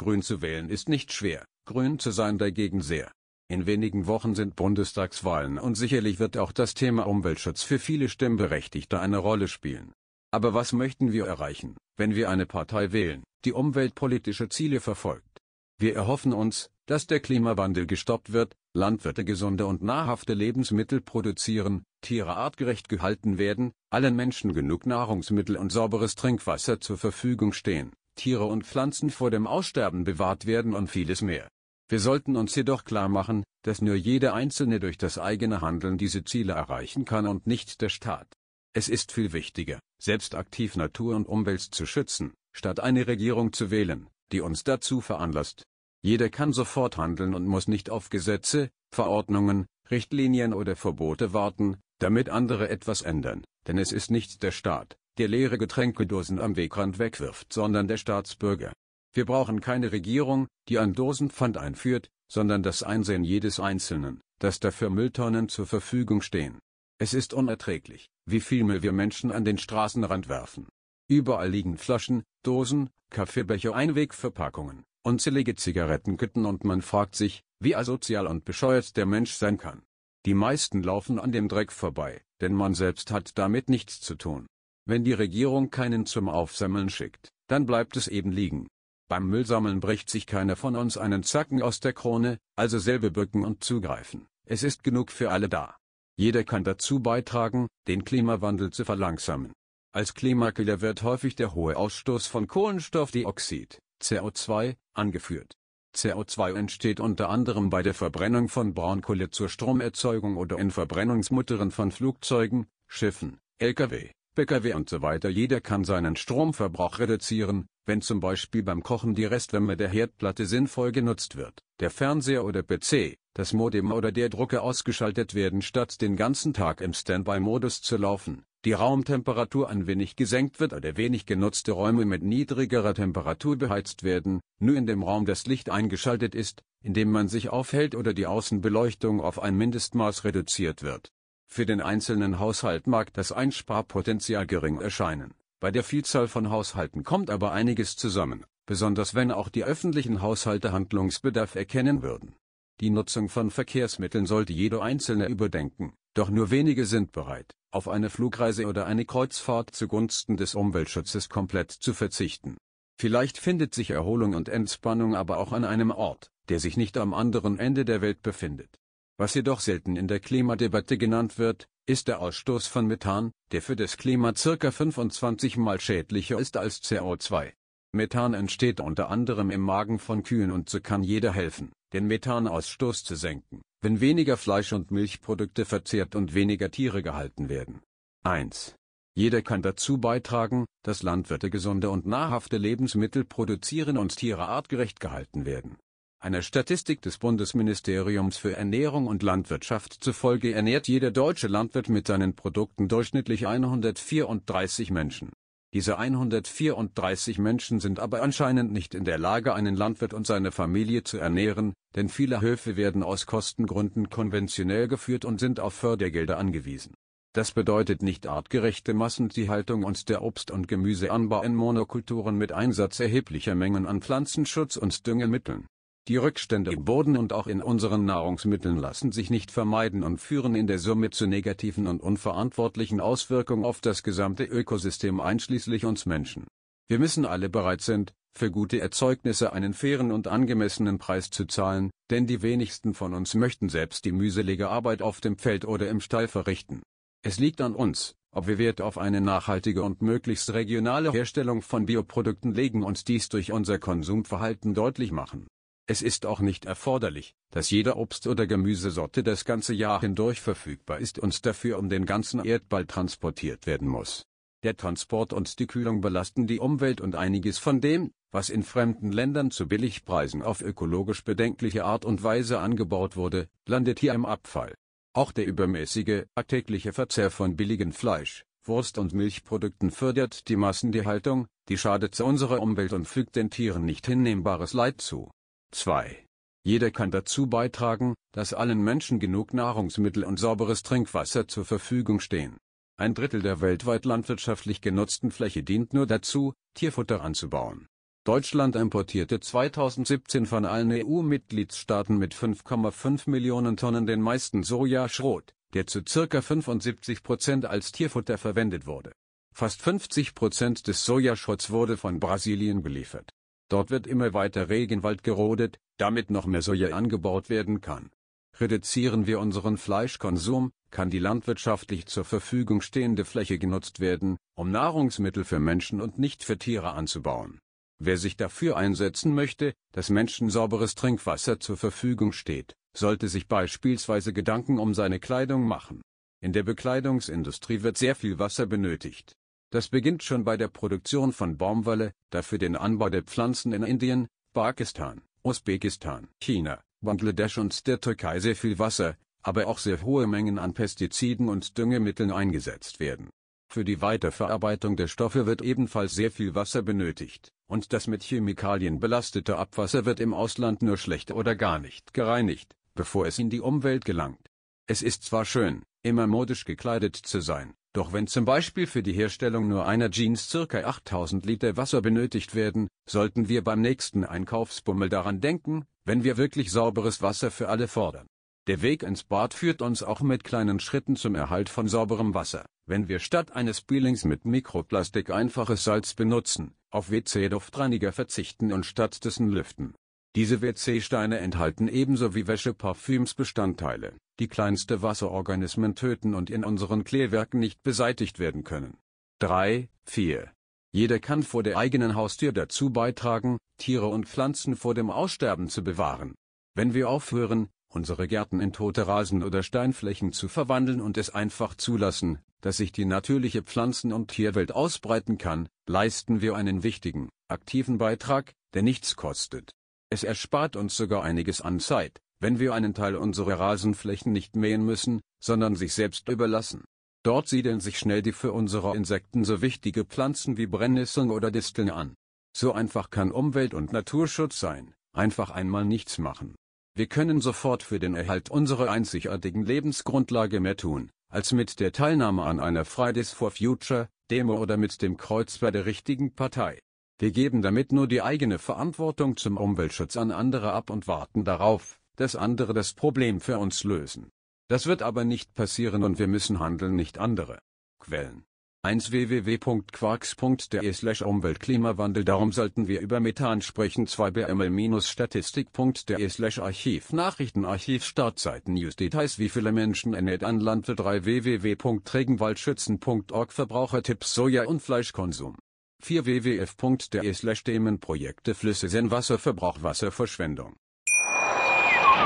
Grün zu wählen ist nicht schwer, grün zu sein dagegen sehr. In wenigen Wochen sind Bundestagswahlen und sicherlich wird auch das Thema Umweltschutz für viele Stimmberechtigte eine Rolle spielen. Aber was möchten wir erreichen, wenn wir eine Partei wählen, die umweltpolitische Ziele verfolgt? Wir erhoffen uns, dass der Klimawandel gestoppt wird, Landwirte gesunde und nahrhafte Lebensmittel produzieren, Tiere artgerecht gehalten werden, allen Menschen genug Nahrungsmittel und sauberes Trinkwasser zur Verfügung stehen, Tiere und Pflanzen vor dem Aussterben bewahrt werden und vieles mehr. Wir sollten uns jedoch klar machen, dass nur jeder Einzelne durch das eigene Handeln diese Ziele erreichen kann und nicht der Staat. Es ist viel wichtiger, selbst aktiv Natur und Umwelt zu schützen, statt eine Regierung zu wählen, die uns dazu veranlasst. Jeder kann sofort handeln und muss nicht auf Gesetze, Verordnungen, Richtlinien oder Verbote warten, damit andere etwas ändern, denn es ist nicht der Staat, der leere Getränkedosen am Wegrand wegwirft, sondern der Staatsbürger. Wir brauchen keine Regierung, die ein Dosenpfand einführt, sondern das Einsehen jedes Einzelnen, dass dafür Mülltonnen zur Verfügung stehen. Es ist unerträglich, wie viel Müll wir Menschen an den Straßenrand werfen. Überall liegen Flaschen, Dosen, Kaffeebecher, Einwegverpackungen, unzählige Zigarettenketten und man fragt sich, wie asozial und bescheuert der Mensch sein kann. Die meisten laufen an dem Dreck vorbei, denn man selbst hat damit nichts zu tun. Wenn die Regierung keinen zum Aufsammeln schickt, dann bleibt es eben liegen. Beim Müllsammeln bricht sich keiner von uns einen Zacken aus der Krone, also selbe bücken und zugreifen. Es ist genug für alle da. Jeder kann dazu beitragen, den Klimawandel zu verlangsamen. Als Klimakiller wird häufig der hohe Ausstoß von Kohlenstoffdioxid, CO2, angeführt. CO2 entsteht unter anderem bei der Verbrennung von Braunkohle zur Stromerzeugung oder in Verbrennungsmuttern von Flugzeugen, Schiffen, Lkw, Pkw und so weiter. Jeder kann seinen Stromverbrauch reduzieren, wenn zum Beispiel beim Kochen die Restwärme der Herdplatte sinnvoll genutzt wird, der Fernseher oder PC, das Modem oder der Drucker ausgeschaltet werden statt den ganzen Tag im Standby-Modus zu laufen, die Raumtemperatur ein wenig gesenkt wird oder wenig genutzte Räume mit niedrigerer Temperatur beheizt werden, nur in dem Raum das Licht eingeschaltet ist, in dem man sich aufhält oder die Außenbeleuchtung auf ein Mindestmaß reduziert wird. Für den einzelnen Haushalt mag das Einsparpotenzial gering erscheinen bei der Vielzahl von Haushalten kommt aber einiges zusammen, besonders wenn auch die öffentlichen Haushalte Handlungsbedarf erkennen würden. Die Nutzung von Verkehrsmitteln sollte jeder Einzelne überdenken, doch nur wenige sind bereit, auf eine Flugreise oder eine Kreuzfahrt zugunsten des Umweltschutzes komplett zu verzichten. Vielleicht findet sich Erholung und Entspannung aber auch an einem Ort, der sich nicht am anderen Ende der Welt befindet. Was jedoch selten in der Klimadebatte genannt wird, ist der Ausstoß von Methan, der für das Klima circa 25 mal schädlicher ist als CO2. Methan entsteht unter anderem im Magen von Kühen und so kann jeder helfen, den Methanausstoß zu senken, wenn weniger Fleisch und Milchprodukte verzehrt und weniger Tiere gehalten werden. 1. Jeder kann dazu beitragen, dass Landwirte gesunde und nahrhafte Lebensmittel produzieren und Tiere artgerecht gehalten werden. Einer Statistik des Bundesministeriums für Ernährung und Landwirtschaft zufolge ernährt jeder deutsche Landwirt mit seinen Produkten durchschnittlich 134 Menschen. Diese 134 Menschen sind aber anscheinend nicht in der Lage, einen Landwirt und seine Familie zu ernähren, denn viele Höfe werden aus Kostengründen konventionell geführt und sind auf Fördergelder angewiesen. Das bedeutet nicht artgerechte Massentierhaltung und der Obst- und Gemüseanbau in Monokulturen mit Einsatz erheblicher Mengen an Pflanzenschutz und Düngemitteln. Die Rückstände im Boden und auch in unseren Nahrungsmitteln lassen sich nicht vermeiden und führen in der Summe zu negativen und unverantwortlichen Auswirkungen auf das gesamte Ökosystem einschließlich uns Menschen. Wir müssen alle bereit sind, für gute Erzeugnisse einen fairen und angemessenen Preis zu zahlen, denn die wenigsten von uns möchten selbst die mühselige Arbeit auf dem Feld oder im Stall verrichten. Es liegt an uns, ob wir Wert auf eine nachhaltige und möglichst regionale Herstellung von Bioprodukten legen und dies durch unser Konsumverhalten deutlich machen. Es ist auch nicht erforderlich, dass jede Obst- oder Gemüsesorte das ganze Jahr hindurch verfügbar ist und dafür um den ganzen Erdball transportiert werden muss. Der Transport und die Kühlung belasten die Umwelt und einiges von dem, was in fremden Ländern zu Billigpreisen auf ökologisch bedenkliche Art und Weise angebaut wurde, landet hier im Abfall. Auch der übermäßige, tägliche Verzehr von billigem Fleisch, Wurst und Milchprodukten fördert die Massentierhaltung, die schadet unserer Umwelt und fügt den Tieren nicht hinnehmbares Leid zu. 2. Jeder kann dazu beitragen, dass allen Menschen genug Nahrungsmittel und sauberes Trinkwasser zur Verfügung stehen. Ein Drittel der weltweit landwirtschaftlich genutzten Fläche dient nur dazu, Tierfutter anzubauen. Deutschland importierte 2017 von allen EU-Mitgliedstaaten mit 5,5 Millionen Tonnen den meisten Sojaschrot, der zu ca. 75 Prozent als Tierfutter verwendet wurde. Fast 50 Prozent des Sojaschrotts wurde von Brasilien geliefert. Dort wird immer weiter Regenwald gerodet, damit noch mehr Soja angebaut werden kann. Reduzieren wir unseren Fleischkonsum, kann die landwirtschaftlich zur Verfügung stehende Fläche genutzt werden, um Nahrungsmittel für Menschen und nicht für Tiere anzubauen. Wer sich dafür einsetzen möchte, dass Menschen sauberes Trinkwasser zur Verfügung steht, sollte sich beispielsweise Gedanken um seine Kleidung machen. In der Bekleidungsindustrie wird sehr viel Wasser benötigt. Das beginnt schon bei der Produktion von Baumwolle, da für den Anbau der Pflanzen in Indien, Pakistan, Usbekistan, China, Bangladesch und der Türkei sehr viel Wasser, aber auch sehr hohe Mengen an Pestiziden und Düngemitteln eingesetzt werden. Für die Weiterverarbeitung der Stoffe wird ebenfalls sehr viel Wasser benötigt, und das mit Chemikalien belastete Abwasser wird im Ausland nur schlecht oder gar nicht gereinigt, bevor es in die Umwelt gelangt. Es ist zwar schön, immer modisch gekleidet zu sein, doch wenn zum Beispiel für die Herstellung nur einer Jeans ca. 8000 Liter Wasser benötigt werden, sollten wir beim nächsten Einkaufsbummel daran denken, wenn wir wirklich sauberes Wasser für alle fordern. Der Weg ins Bad führt uns auch mit kleinen Schritten zum Erhalt von sauberem Wasser. Wenn wir statt eines Peelings mit Mikroplastik einfaches Salz benutzen, auf WC-Duftreiniger verzichten und stattdessen lüften, diese WC-Steine enthalten ebenso wie Wäsche Parfüms Bestandteile, die kleinste Wasserorganismen töten und in unseren Klärwerken nicht beseitigt werden können. 3, 4. Jeder kann vor der eigenen Haustür dazu beitragen, Tiere und Pflanzen vor dem Aussterben zu bewahren. Wenn wir aufhören, unsere Gärten in tote Rasen oder Steinflächen zu verwandeln und es einfach zulassen, dass sich die natürliche Pflanzen- und Tierwelt ausbreiten kann, leisten wir einen wichtigen, aktiven Beitrag, der nichts kostet. Es erspart uns sogar einiges an Zeit, wenn wir einen Teil unserer Rasenflächen nicht mähen müssen, sondern sich selbst überlassen. Dort siedeln sich schnell die für unsere Insekten so wichtige Pflanzen wie Brennnesseln oder Disteln an. So einfach kann Umwelt- und Naturschutz sein, einfach einmal nichts machen. Wir können sofort für den Erhalt unserer einzigartigen Lebensgrundlage mehr tun, als mit der Teilnahme an einer Fridays for Future Demo oder mit dem Kreuz bei der richtigen Partei. Wir geben damit nur die eigene Verantwortung zum Umweltschutz an andere ab und warten darauf, dass andere das Problem für uns lösen. Das wird aber nicht passieren und wir müssen handeln, nicht andere. Quellen. 1 www.quarks.de slash Umweltklimawandel. Darum sollten wir über Methan sprechen. 2 bml-statistik.de slash Archiv Nachrichtenarchiv Startseiten News Details Wie viele Menschen ernährt ein Landwirt 3 www.regenwaldschützen.org Verbrauchertipps Soja- und Fleischkonsum. 4 wwf.de slash Themenprojekte Flüsse Wasserverbrauch Wasserverschwendung